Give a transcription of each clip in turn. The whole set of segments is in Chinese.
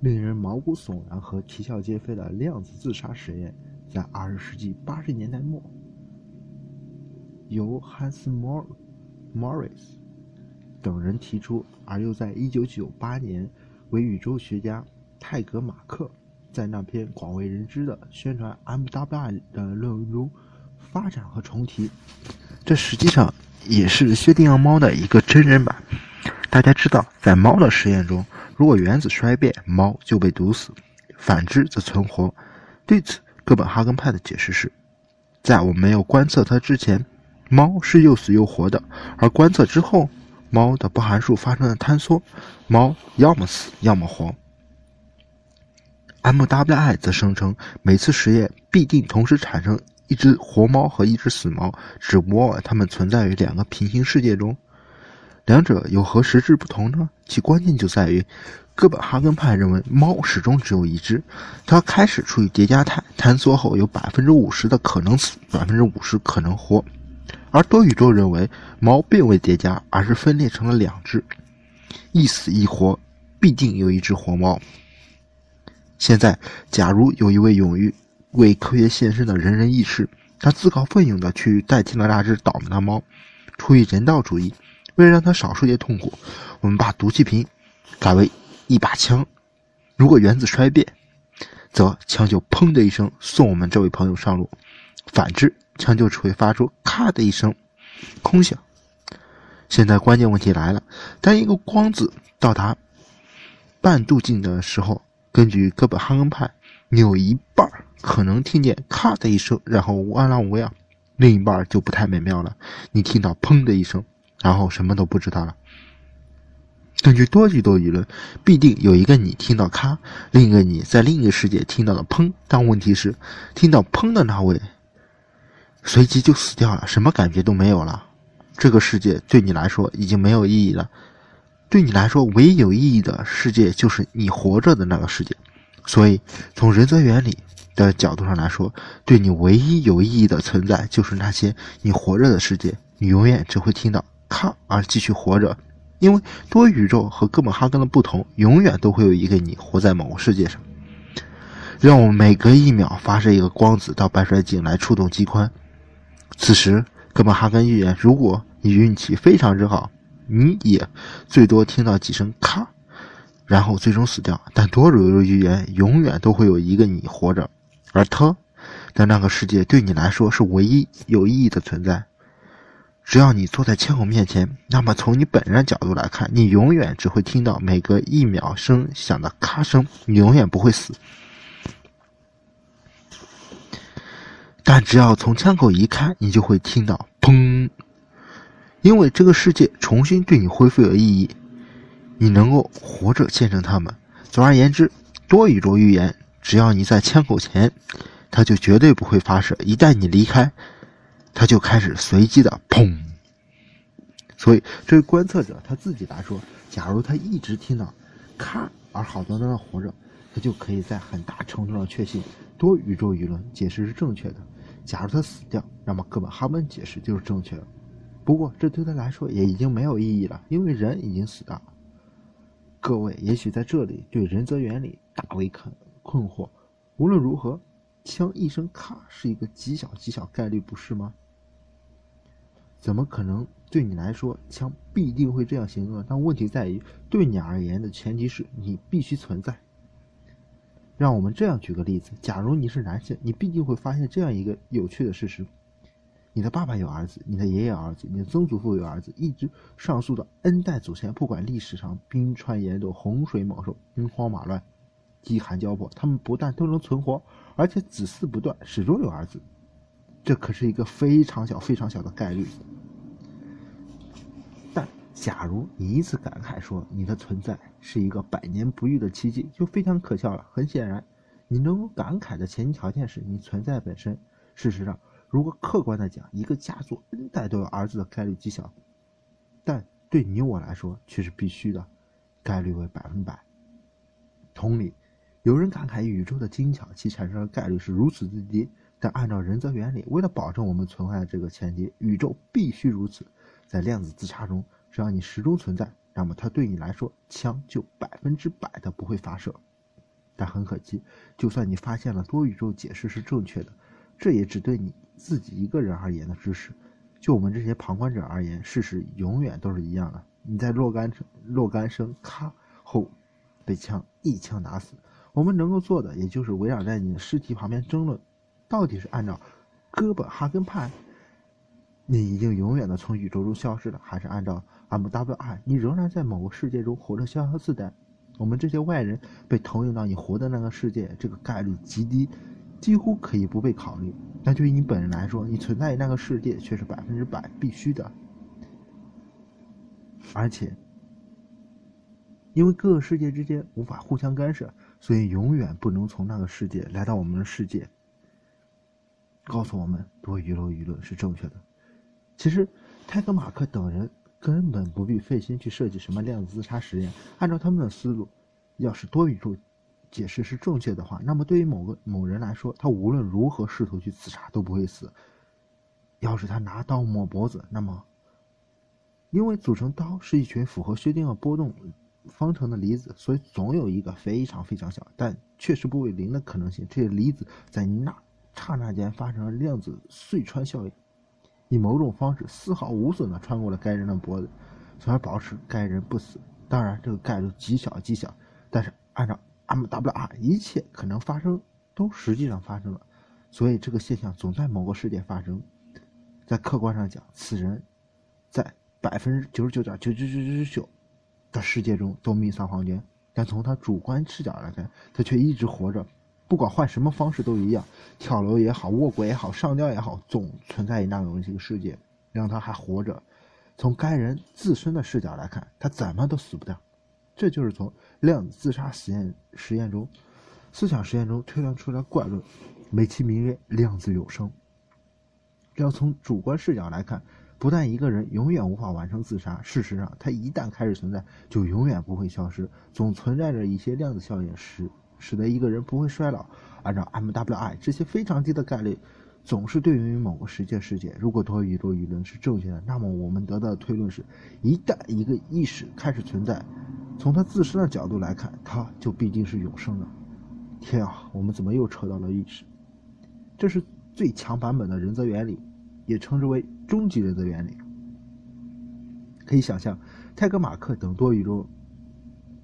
令人毛骨悚然和啼笑皆非的量子自杀实验，在二十世纪八十年代末，由汉斯·莫莫瑞斯等人提出，而又在一九九八年为宇宙学家泰格·马克在那篇广为人知的宣传 MWI 的论文中发展和重提。这实际上也是薛定谔猫的一个真人版。大家知道，在猫的实验中。如果原子衰变，猫就被毒死；反之则存活。对此，哥本哈根派的解释是：在我没有观测它之前，猫是又死又活的；而观测之后，猫的波函数发生了坍缩，猫要么死，要么活。MWI 则声称，每次实验必定同时产生一只活猫和一只死猫，只不过它们存在于两个平行世界中。两者有何实质不同呢？其关键就在于，哥本哈根派认为猫始终只有一只，它开始处于叠加态，坍缩后有百分之五十的可能死，百分之五十可能活；而多宇宙认为猫并未叠加，而是分裂成了两只，一死一活，必定有一只活猫。现在，假如有一位勇于为科学献身的仁人义士，他自告奋勇地去代替了那只倒霉的猫，出于人道主义。为了让他少受些痛苦，我们把毒气瓶改为一把枪。如果原子衰变，则枪就砰的一声送我们这位朋友上路；反之，枪就只会发出咔的一声空响。现在关键问题来了：当一个光子到达半度径的时候，根据哥本哈根派，你有一半可能听见咔的一声，然后安然无恙；另一半就不太美妙了，你听到砰的一声。然后什么都不知道了。根据多宇宙理论，必定有一个你听到咔，另一个你在另一个世界听到了砰。但问题是，听到砰的那位随即就死掉了，什么感觉都没有了。这个世界对你来说已经没有意义了。对你来说，唯一有意义的世界就是你活着的那个世界。所以，从人则原理的角度上来说，对你唯一有意义的存在就是那些你活着的世界。你永远只会听到。咔，而继续活着，因为多宇宙和哥本哈根的不同，永远都会有一个你活在某个世界上。让我们每隔一秒发射一个光子到半衰镜来触动机关。此时，哥本哈根预言：如果你运气非常之好，你也最多听到几声咔，然后最终死掉。但多宇宙预言永远都会有一个你活着，而他的那个世界对你来说是唯一有意义的存在。只要你坐在枪口面前，那么从你本人的角度来看，你永远只会听到每隔一秒声响的咔声，你永远不会死。但只要从枪口一开，你就会听到砰，因为这个世界重新对你恢复有意义，你能够活着见证他们。总而言之，多宇宙预言，只要你在枪口前，它就绝对不会发射；一旦你离开，他就开始随机的砰，所以对观测者他自己来说，假如他一直听到咔而好端端的活着，他就可以在很大程度上确信多宇宙理论解释是正确的。假如他死掉，那么哥本哈根解释就是正确的。不过这对他来说也已经没有意义了，因为人已经死了。各位也许在这里对人则原理大为困困惑。无论如何，枪一声咔是一个极小极小概率，不是吗？怎么可能对你来说，枪必定会这样行动？但问题在于，对你而言的前提是你必须存在。让我们这样举个例子：假如你是男性，你必定会发现这样一个有趣的事实：你的爸爸有儿子，你的爷爷儿子，你的曾祖父有儿子，一直上溯的 N 代祖先，不管历史上冰川严冻、洪水猛兽、兵荒马乱、饥寒交迫，他们不但都能存活，而且子嗣不断，始终有儿子。这可是一个非常小、非常小的概率。但假如你一次感慨说你的存在是一个百年不遇的奇迹，就非常可笑了。很显然，你能够感慨的前提条件是你存在本身。事实上，如果客观的讲，一个家族 N 代都有儿子的概率极小，但对你我来说却是必须的，概率为百分百。同理，有人感慨宇宙的精巧，其产生的概率是如此之低。但按照人则原理，为了保证我们存在的这个前提，宇宙必须如此。在量子自杀中，只要你始终存在，那么它对你来说，枪就百分之百的不会发射。但很可惜，就算你发现了多宇宙解释是正确的，这也只对你自己一个人而言的知识。就我们这些旁观者而言，事实永远都是一样的。你在若干若干声咔后被枪一枪打死，我们能够做的也就是围绕在你的尸体旁边争论，到底是按照哥本哈根派，你已经永远的从宇宙中消失了，还是按照 M W I，你仍然在某个世界中活着逍遥自在？我们这些外人被投影到你活的那个世界，这个概率极低，几乎可以不被考虑。但对于你本人来说，你存在于那个世界却是百分之百必须的。而且，因为各个世界之间无法互相干涉，所以永远不能从那个世界来到我们的世界，告诉我们多宇宙理论是正确的。其实，泰格马克等人。根本不必费心去设计什么量子自杀实验。按照他们的思路，要是多宇宙解释是正确的话，那么对于某个某人来说，他无论如何试图去自杀都不会死。要是他拿刀抹脖子，那么因为组成刀是一群符合薛定谔波动方程的离子，所以总有一个非常非常小但确实不为零的可能性，这些离子在那刹那间发生了量子隧穿效应。以某种方式丝毫无损地穿过了该人的脖子，从而保持该人不死。当然，这个概率极小极小，但是按照 MWR，一切可能发生都实际上发生了，所以这个现象总在某个世界发生。在客观上讲，此人在百分之九十九点九九九九九九的世界中都命丧黄泉，但从他主观视角来看，他却一直活着。不管换什么方式都一样，跳楼也好，卧轨也好，上吊也好，总存在于那样一个世界，让他还活着。从该人自身的视角来看，他怎么都死不掉。这就是从量子自杀实验实验中、思想实验中推断出来怪论，美其名曰量子永生。要从主观视角来看，不但一个人永远无法完成自杀，事实上，他一旦开始存在，就永远不会消失，总存在着一些量子效应时。使得一个人不会衰老。按照 MWI 这些非常低的概率，总是对应于某个时间世界。如果多宇宙理论是正确的，那么我们得到的推论是：一旦一个意识开始存在，从它自身的角度来看，它就必定是永生的。天啊，我们怎么又扯到了意识？这是最强版本的人则原理，也称之为终极人则原理。可以想象，泰格马克等多宇宙。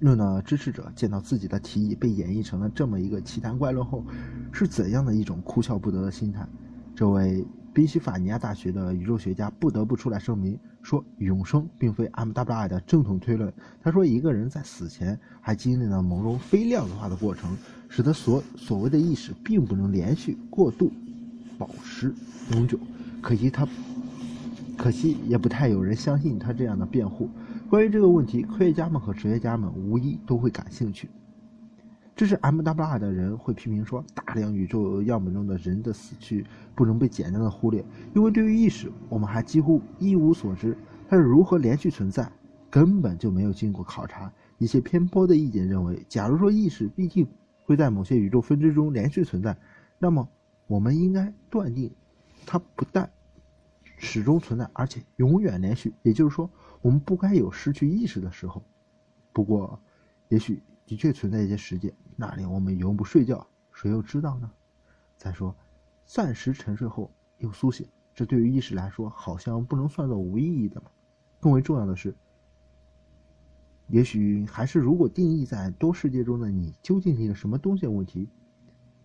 论的支持者见到自己的提议被演绎成了这么一个奇谈怪论后，是怎样的一种哭笑不得的心态？这位宾夕法尼亚大学的宇宙学家不得不出来声明说，永生并非 MWI 的正统推论。他说，一个人在死前还经历了某种非量子化的过程，使得所所谓的意识并不能连续、过度、保持永久。可惜他，可惜也不太有人相信他这样的辩护。关于这个问题，科学家们和哲学家们无疑都会感兴趣。这是 MWR 的人会批评说，大量宇宙样本中的人的死去不能被简单的忽略，因为对于意识，我们还几乎一无所知。它是如何连续存在，根本就没有经过考察。一些偏颇的意见认为，假如说意识毕竟会在某些宇宙分支中连续存在，那么我们应该断定，它不但始终存在，而且永远连续。也就是说。我们不该有失去意识的时候，不过，也许的确存在一些时间，那里我们永不睡觉，谁又知道呢？再说，暂时沉睡后又苏醒，这对于意识来说，好像不能算作无意义的嘛。更为重要的是，也许还是如果定义在多世界中的你究竟是一个什么东西的问题，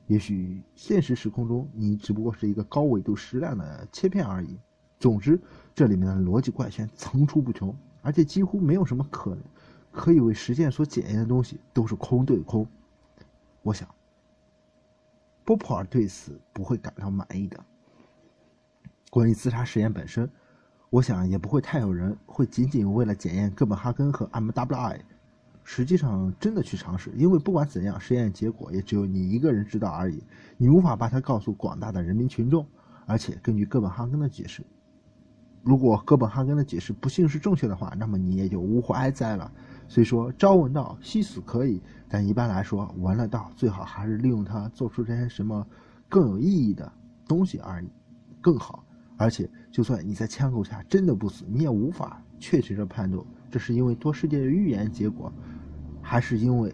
也许现实时空中你只不过是一个高纬度矢量的切片而已。总之，这里面的逻辑怪圈层出不穷，而且几乎没有什么可能可以为实践所检验的东西都是空对空。我想，波普尔对此不会感到满意的。关于自杀实验本身，我想也不会太有人会仅仅为了检验哥本哈根和 MWI，实际上真的去尝试，因为不管怎样，实验结果也只有你一个人知道而已，你无法把它告诉广大的人民群众，而且根据哥本哈根的解释。如果哥本哈根的解释不幸是正确的话，那么你也就无祸哀哉了。虽说朝闻道，夕死可以，但一般来说，闻了道最好还是利用它做出这些什么更有意义的东西而，更好。而且，就算你在枪口下真的不死，你也无法确切的判断这是因为多世界的预言结果，还是因为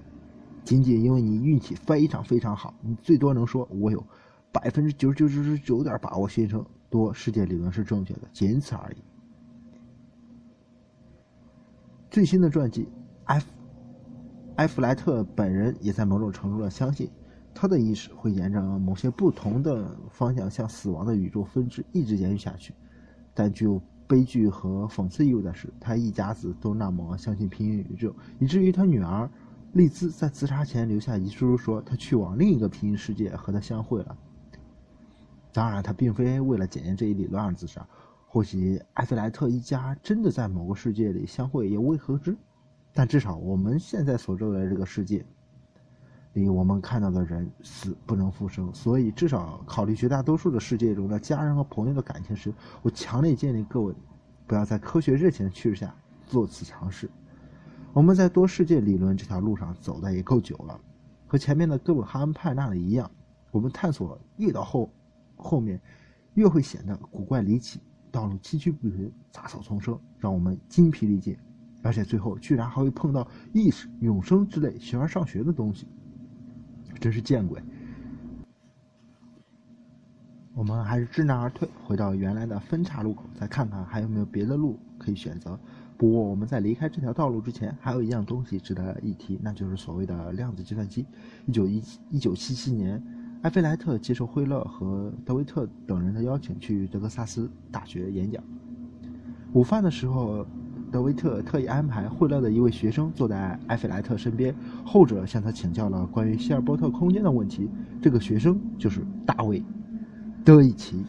仅仅因为你运气非常非常好，你最多能说我有百分之九十九十九点把握形成多世界理论是正确的，仅此而已。最新的传记，埃埃弗莱特本人也在某种程度上相信，他的意识会沿着某些不同的方向向死亡的宇宙分支一直延续下去。但具有悲剧和讽刺意味的是，他一家子都那么相信平行宇宙，以至于他女儿。丽兹在自杀前留下遗书说，他去往另一个平行世界和他相会了。当然，他并非为了检验这一理论而自杀。或许埃菲莱特一家真的在某个世界里相会，也未可知。但至少我们现在所周围的这个世界里，我们看到的人死不能复生。所以，至少考虑绝大多数的世界中的家人和朋友的感情时，我强烈建议各位不要在科学热情的驱使下做此尝试。我们在多世界理论这条路上走的也够久了，和前面的哥本哈根派那里一样，我们探索越到后后面，越会显得古怪离奇，道路崎岖不平，杂草丛生，让我们精疲力尽，而且最后居然还会碰到意识、永生之类形而上学的东西，真是见鬼！我们还是知难而退，回到原来的分岔路口，再看看还有没有别的路可以选择。不过我们在离开这条道路之前，还有一样东西值得一提，那就是所谓的量子计算机。一九一一九七七年，埃菲莱特接受惠勒和德维特等人的邀请去德克萨斯大学演讲。午饭的时候，德维特特意安排惠勒的一位学生坐在埃菲莱特身边，后者向他请教了关于希尔伯特空间的问题。这个学生就是大卫·德伊奇。